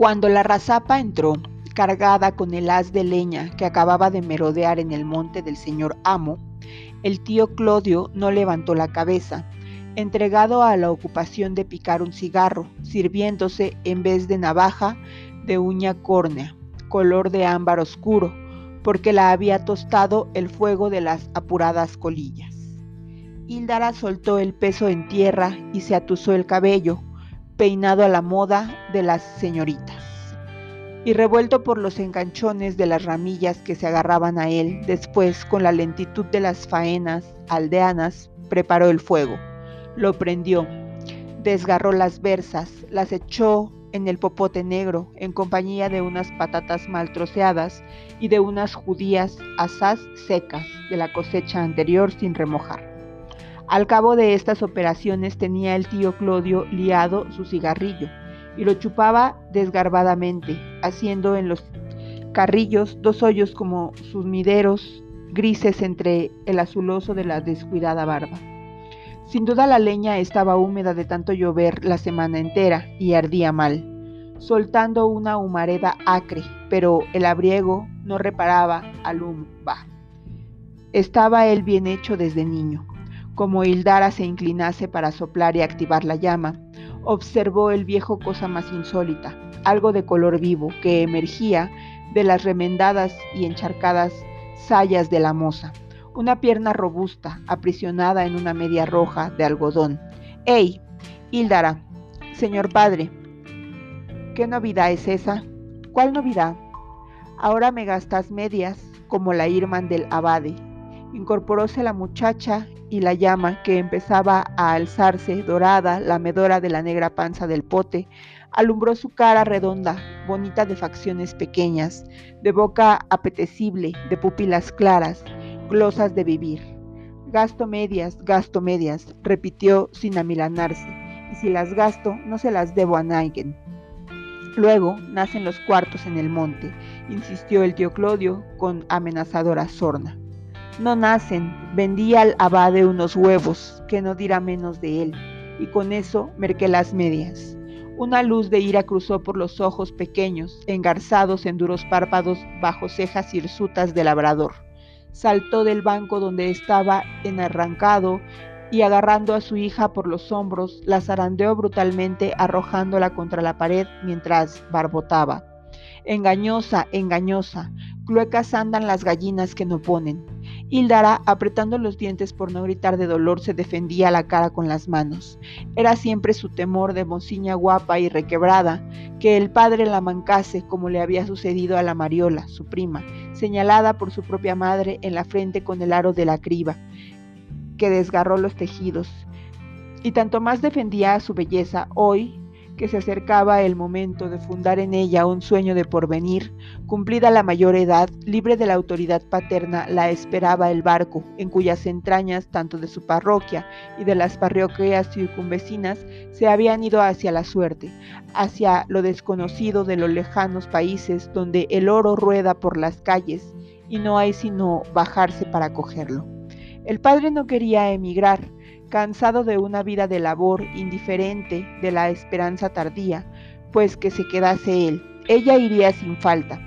Cuando la razapa entró, cargada con el haz de leña que acababa de merodear en el monte del señor amo, el tío Clodio no levantó la cabeza, entregado a la ocupación de picar un cigarro, sirviéndose en vez de navaja de uña córnea, color de ámbar oscuro, porque la había tostado el fuego de las apuradas colillas. Hildara soltó el peso en tierra y se atusó el cabello, peinado a la moda de las señoritas. Y revuelto por los enganchones de las ramillas que se agarraban a él, después, con la lentitud de las faenas aldeanas, preparó el fuego, lo prendió, desgarró las versas, las echó en el popote negro en compañía de unas patatas mal troceadas y de unas judías asaz secas de la cosecha anterior sin remojar. Al cabo de estas operaciones tenía el tío Clodio liado su cigarrillo y lo chupaba desgarbadamente, haciendo en los carrillos dos hoyos como sumideros grises entre el azuloso de la descuidada barba. Sin duda la leña estaba húmeda de tanto llover la semana entera y ardía mal, soltando una humareda acre, pero el abriego no reparaba al humo. Estaba él bien hecho desde niño. Como Hildara se inclinase para soplar y activar la llama, observó el viejo cosa más insólita, algo de color vivo que emergía de las remendadas y encharcadas sayas de la moza una pierna robusta, aprisionada en una media roja de algodón. ¡Ey! Hildara, señor padre, ¿qué novedad es esa? ¿Cuál novedad? Ahora me gastas medias, como la Irman del abade. Incorporóse la muchacha y la llama que empezaba a alzarse dorada, la medora de la negra panza del pote, alumbró su cara redonda, bonita de facciones pequeñas, de boca apetecible, de pupilas claras, glosas de vivir. Gasto medias, gasto medias, repitió sin amilanarse, y si las gasto, no se las debo a nadie. Luego nacen los cuartos en el monte, insistió el tío Clodio con amenazadora sorna. No nacen, vendí al abade unos huevos, que no dirá menos de él, y con eso merqué las medias. Una luz de ira cruzó por los ojos pequeños, engarzados en duros párpados bajo cejas hirsutas de labrador saltó del banco donde estaba enarrancado y agarrando a su hija por los hombros, la zarandeó brutalmente arrojándola contra la pared mientras barbotaba. Engañosa, engañosa, cluecas andan las gallinas que no ponen. Hildara, apretando los dientes por no gritar de dolor, se defendía la cara con las manos. Era siempre su temor de mociña guapa y requebrada, que el padre la mancase como le había sucedido a la Mariola, su prima, señalada por su propia madre en la frente con el aro de la criba, que desgarró los tejidos. Y tanto más defendía a su belleza hoy, que se acercaba el momento de fundar en ella un sueño de porvenir, cumplida la mayor edad, libre de la autoridad paterna, la esperaba el barco, en cuyas entrañas, tanto de su parroquia y de las parroquias circunvecinas, se habían ido hacia la suerte, hacia lo desconocido de los lejanos países donde el oro rueda por las calles y no hay sino bajarse para cogerlo. El padre no quería emigrar, cansado de una vida de labor, indiferente de la esperanza tardía, pues que se quedase él. Ella iría sin falta.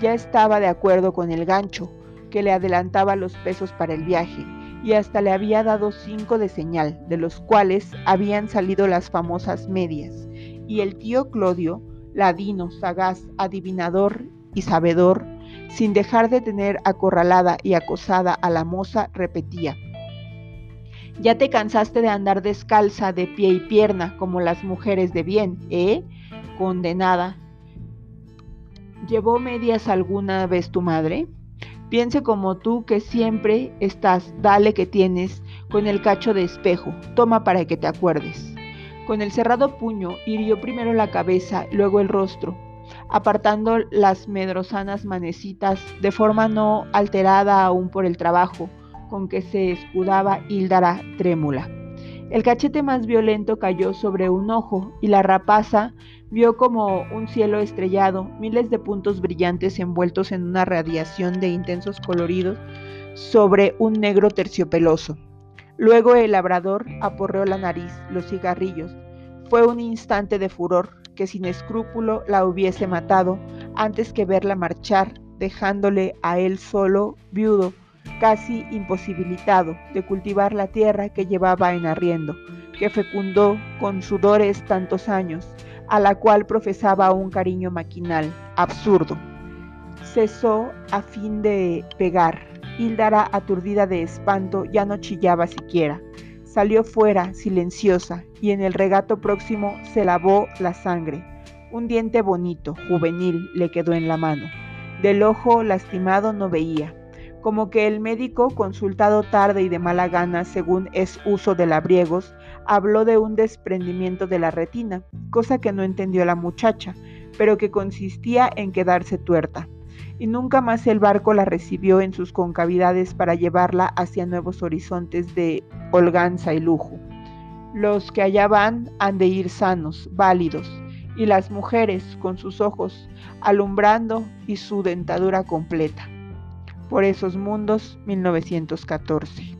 Ya estaba de acuerdo con el gancho, que le adelantaba los pesos para el viaje, y hasta le había dado cinco de señal, de los cuales habían salido las famosas medias. Y el tío Clodio, ladino, sagaz, adivinador y sabedor, sin dejar de tener acorralada y acosada a la moza, repetía, ya te cansaste de andar descalza de pie y pierna como las mujeres de bien, ¿eh? Condenada. ¿Llevó medias alguna vez tu madre? Piense como tú que siempre estás, dale que tienes, con el cacho de espejo, toma para que te acuerdes. Con el cerrado puño hirió primero la cabeza, luego el rostro, apartando las medrosanas manecitas de forma no alterada aún por el trabajo, con que se escudaba Hildara trémula. El cachete más violento cayó sobre un ojo y la rapaza vio como un cielo estrellado, miles de puntos brillantes envueltos en una radiación de intensos coloridos sobre un negro terciopeloso. Luego el labrador aporreó la nariz, los cigarrillos. Fue un instante de furor que sin escrúpulo la hubiese matado antes que verla marchar, dejándole a él solo, viudo, casi imposibilitado de cultivar la tierra que llevaba en arriendo, que fecundó con sudores tantos años, a la cual profesaba un cariño maquinal, absurdo. Cesó a fin de pegar. Hildara, aturdida de espanto, ya no chillaba siquiera. Salió fuera, silenciosa, y en el regato próximo se lavó la sangre. Un diente bonito, juvenil, le quedó en la mano. Del ojo lastimado no veía como que el médico, consultado tarde y de mala gana, según es uso de labriegos, habló de un desprendimiento de la retina, cosa que no entendió la muchacha, pero que consistía en quedarse tuerta. Y nunca más el barco la recibió en sus concavidades para llevarla hacia nuevos horizontes de holganza y lujo. Los que allá van han de ir sanos, válidos, y las mujeres con sus ojos alumbrando y su dentadura completa por esos mundos 1914.